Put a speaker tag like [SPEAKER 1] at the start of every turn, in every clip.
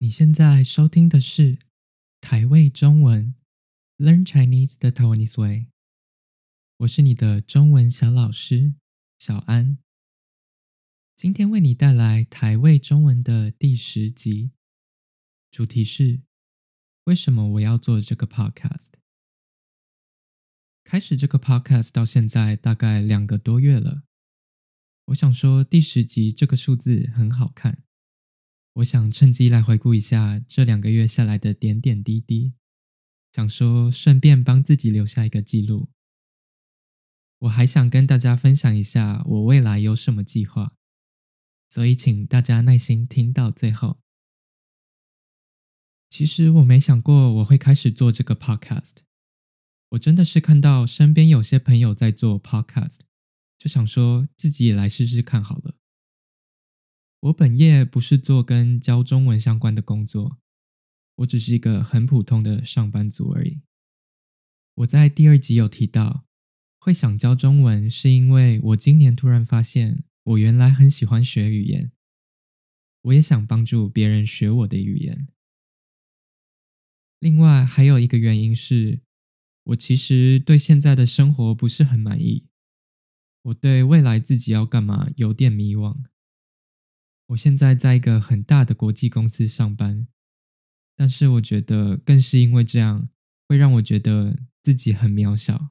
[SPEAKER 1] 你现在收听的是台味中文 Learn Chinese the Taiwanese Way，我是你的中文小老师小安。今天为你带来台味中文的第十集，主题是为什么我要做这个 podcast。开始这个 podcast 到现在大概两个多月了，我想说第十集这个数字很好看。我想趁机来回顾一下这两个月下来的点点滴滴，想说顺便帮自己留下一个记录。我还想跟大家分享一下我未来有什么计划，所以请大家耐心听到最后。其实我没想过我会开始做这个 podcast，我真的是看到身边有些朋友在做 podcast，就想说自己也来试试看好了。我本业不是做跟教中文相关的工作，我只是一个很普通的上班族而已。我在第二集有提到，会想教中文，是因为我今年突然发现，我原来很喜欢学语言，我也想帮助别人学我的语言。另外还有一个原因是，我其实对现在的生活不是很满意，我对未来自己要干嘛有点迷惘。我现在在一个很大的国际公司上班，但是我觉得更是因为这样，会让我觉得自己很渺小，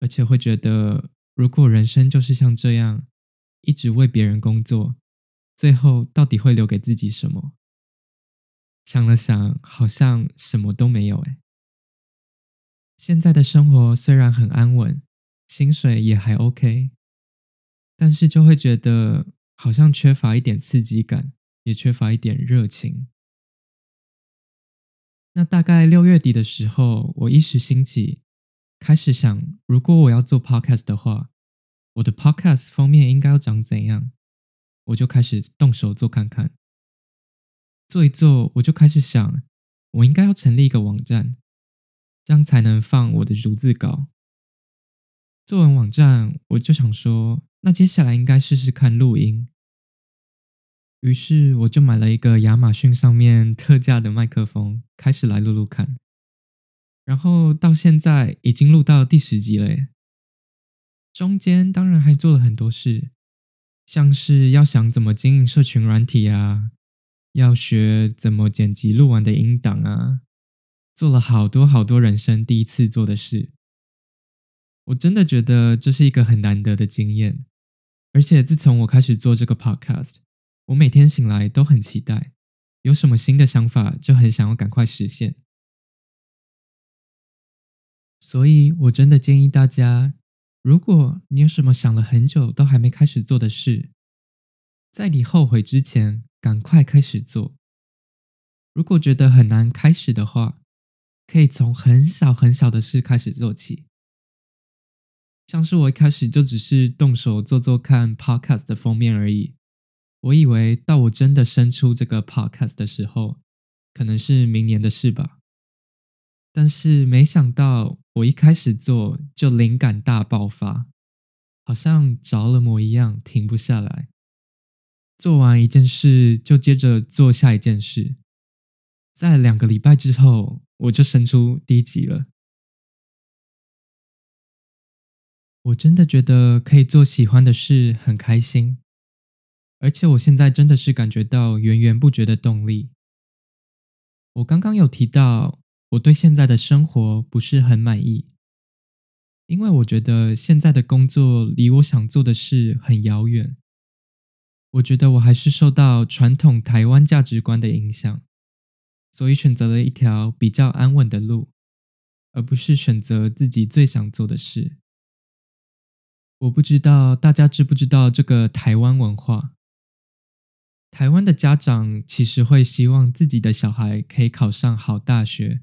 [SPEAKER 1] 而且会觉得如果人生就是像这样，一直为别人工作，最后到底会留给自己什么？想了想，好像什么都没有哎。现在的生活虽然很安稳，薪水也还 OK，但是就会觉得。好像缺乏一点刺激感，也缺乏一点热情。那大概六月底的时候，我一时兴起，开始想，如果我要做 podcast 的话，我的 podcast 封面应该要长怎样？我就开始动手做看看。做一做，我就开始想，我应该要成立一个网站，这样才能放我的逐字稿。做完网站，我就想说，那接下来应该试试看录音。于是我就买了一个亚马逊上面特价的麦克风，开始来录录看。然后到现在已经录到第十集了耶。中间当然还做了很多事，像是要想怎么经营社群软体啊，要学怎么剪辑录完的音档啊，做了好多好多人生第一次做的事。我真的觉得这是一个很难得的经验，而且自从我开始做这个 podcast。我每天醒来都很期待，有什么新的想法就很想要赶快实现。所以，我真的建议大家，如果你有什么想了很久都还没开始做的事，在你后悔之前，赶快开始做。如果觉得很难开始的话，可以从很小很小的事开始做起。像是我一开始就只是动手做做看 Podcast 的封面而已。我以为到我真的生出这个 podcast 的时候，可能是明年的事吧。但是没想到，我一开始做就灵感大爆发，好像着了魔一样，停不下来。做完一件事，就接着做下一件事。在两个礼拜之后，我就生出第一集了。我真的觉得可以做喜欢的事，很开心。而且我现在真的是感觉到源源不绝的动力。我刚刚有提到，我对现在的生活不是很满意，因为我觉得现在的工作离我想做的事很遥远。我觉得我还是受到传统台湾价值观的影响，所以选择了一条比较安稳的路，而不是选择自己最想做的事。我不知道大家知不知道这个台湾文化。台湾的家长其实会希望自己的小孩可以考上好大学，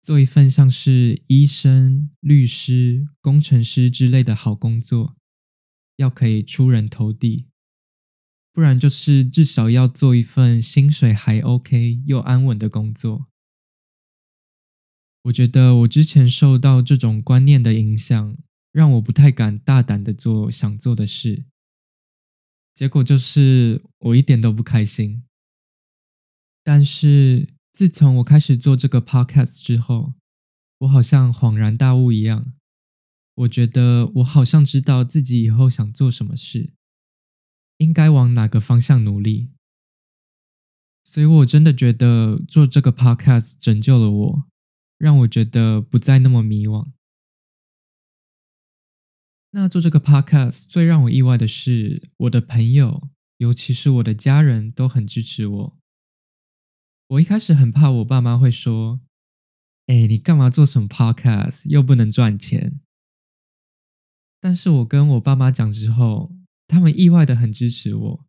[SPEAKER 1] 做一份像是医生、律师、工程师之类的好工作，要可以出人头地，不然就是至少要做一份薪水还 OK 又安稳的工作。我觉得我之前受到这种观念的影响，让我不太敢大胆的做想做的事。结果就是我一点都不开心。但是自从我开始做这个 podcast 之后，我好像恍然大悟一样。我觉得我好像知道自己以后想做什么事，应该往哪个方向努力。所以我真的觉得做这个 podcast 拯救了我，让我觉得不再那么迷惘。那做这个 podcast 最让我意外的是，我的朋友，尤其是我的家人都很支持我。我一开始很怕我爸妈会说：“哎，你干嘛做什么 podcast，又不能赚钱？”但是我跟我爸妈讲之后，他们意外的很支持我。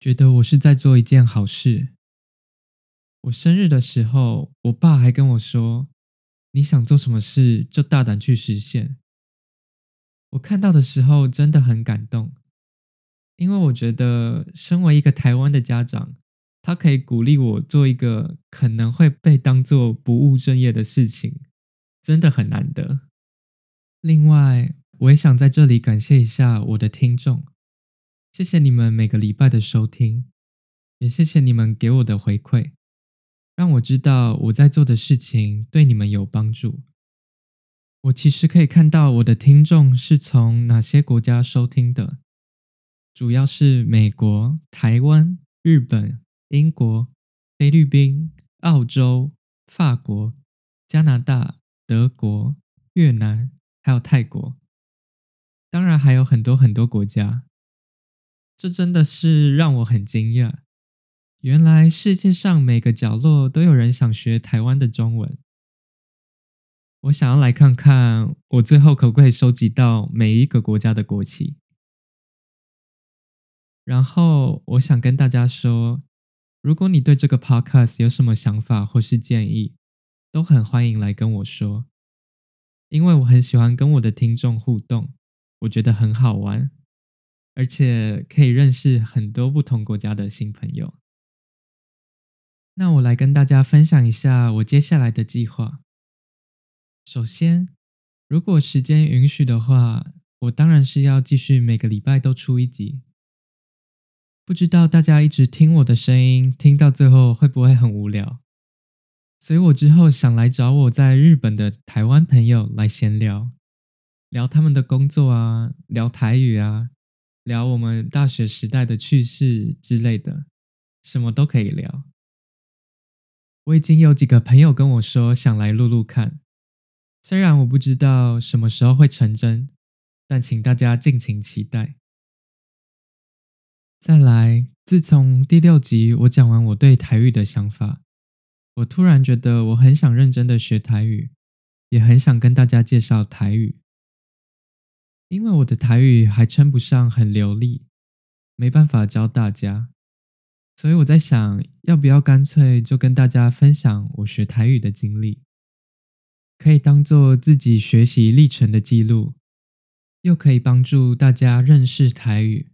[SPEAKER 1] 觉得我是在做一件好事。我生日的时候，我爸还跟我说：“你想做什么事就大胆去实现。”我看到的时候真的很感动，因为我觉得身为一个台湾的家长，他可以鼓励我做一个可能会被当作不务正业的事情，真的很难得。另外，我也想在这里感谢一下我的听众。谢谢你们每个礼拜的收听，也谢谢你们给我的回馈，让我知道我在做的事情对你们有帮助。我其实可以看到我的听众是从哪些国家收听的，主要是美国、台湾、日本、英国、菲律宾、澳洲、法国、加拿大、德国、越南，还有泰国，当然还有很多很多国家。这真的是让我很惊讶，原来世界上每个角落都有人想学台湾的中文。我想要来看看，我最后可不可以收集到每一个国家的国旗。然后，我想跟大家说，如果你对这个 podcast 有什么想法或是建议，都很欢迎来跟我说，因为我很喜欢跟我的听众互动，我觉得很好玩。而且可以认识很多不同国家的新朋友。那我来跟大家分享一下我接下来的计划。首先，如果时间允许的话，我当然是要继续每个礼拜都出一集。不知道大家一直听我的声音，听到最后会不会很无聊？所以我之后想来找我在日本的台湾朋友来闲聊，聊他们的工作啊，聊台语啊。聊我们大学时代的趣事之类的，什么都可以聊。我已经有几个朋友跟我说想来录录看，虽然我不知道什么时候会成真，但请大家敬请期待。再来，自从第六集我讲完我对台语的想法，我突然觉得我很想认真的学台语，也很想跟大家介绍台语。因为我的台语还称不上很流利，没办法教大家，所以我在想，要不要干脆就跟大家分享我学台语的经历，可以当做自己学习历程的记录，又可以帮助大家认识台语。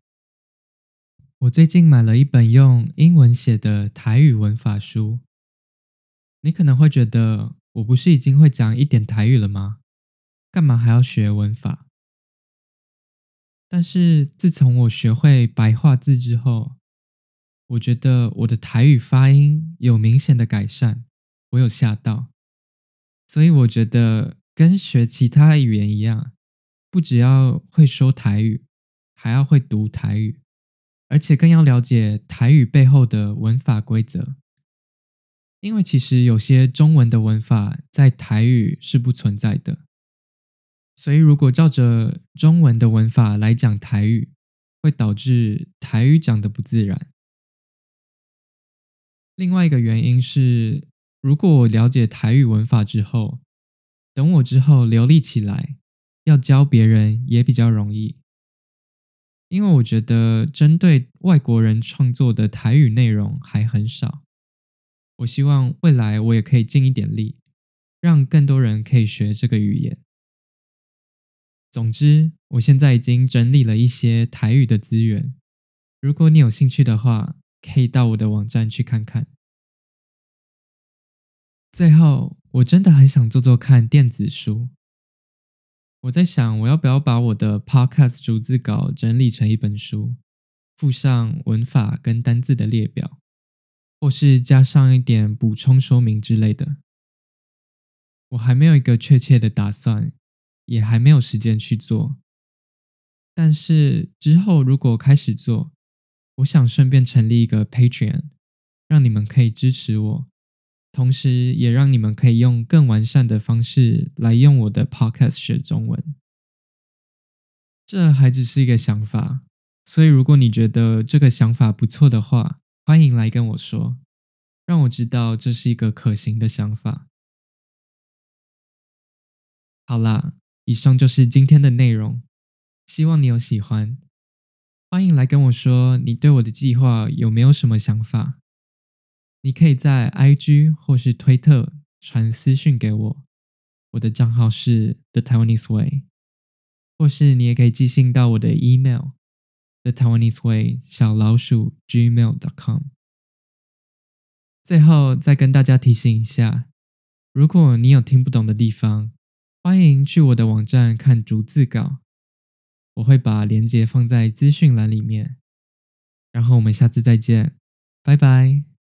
[SPEAKER 1] 我最近买了一本用英文写的台语文法书，你可能会觉得，我不是已经会讲一点台语了吗？干嘛还要学文法？但是自从我学会白话字之后，我觉得我的台语发音有明显的改善，我有吓到。所以我觉得跟学其他语言一样，不只要会说台语，还要会读台语，而且更要了解台语背后的文法规则。因为其实有些中文的文法在台语是不存在的。所以，如果照着中文的文法来讲台语，会导致台语讲得不自然。另外一个原因是，如果我了解台语文法之后，等我之后流利起来，要教别人也比较容易。因为我觉得针对外国人创作的台语内容还很少，我希望未来我也可以尽一点力，让更多人可以学这个语言。总之，我现在已经整理了一些台语的资源。如果你有兴趣的话，可以到我的网站去看看。最后，我真的很想做做看电子书。我在想，我要不要把我的 Podcast 逐字稿整理成一本书，附上文法跟单字的列表，或是加上一点补充说明之类的。我还没有一个确切的打算，也还没有时间去做。但是之后如果开始做，我想顺便成立一个 Patreon，让你们可以支持我，同时也让你们可以用更完善的方式来用我的 Podcast 学中文。这还只是一个想法，所以如果你觉得这个想法不错的话，欢迎来跟我说，让我知道这是一个可行的想法。好啦，以上就是今天的内容，希望你有喜欢。欢迎来跟我说，你对我的计划有没有什么想法？你可以在 IG 或是推特传私讯给我，我的账号是 The Taiwanese Way，或是你也可以寄信到我的 email The Taiwanese Way 小老鼠 gmail.com。最后再跟大家提醒一下，如果你有听不懂的地方，欢迎去我的网站看逐字稿。我会把链接放在资讯栏里面，然后我们下次再见，拜拜。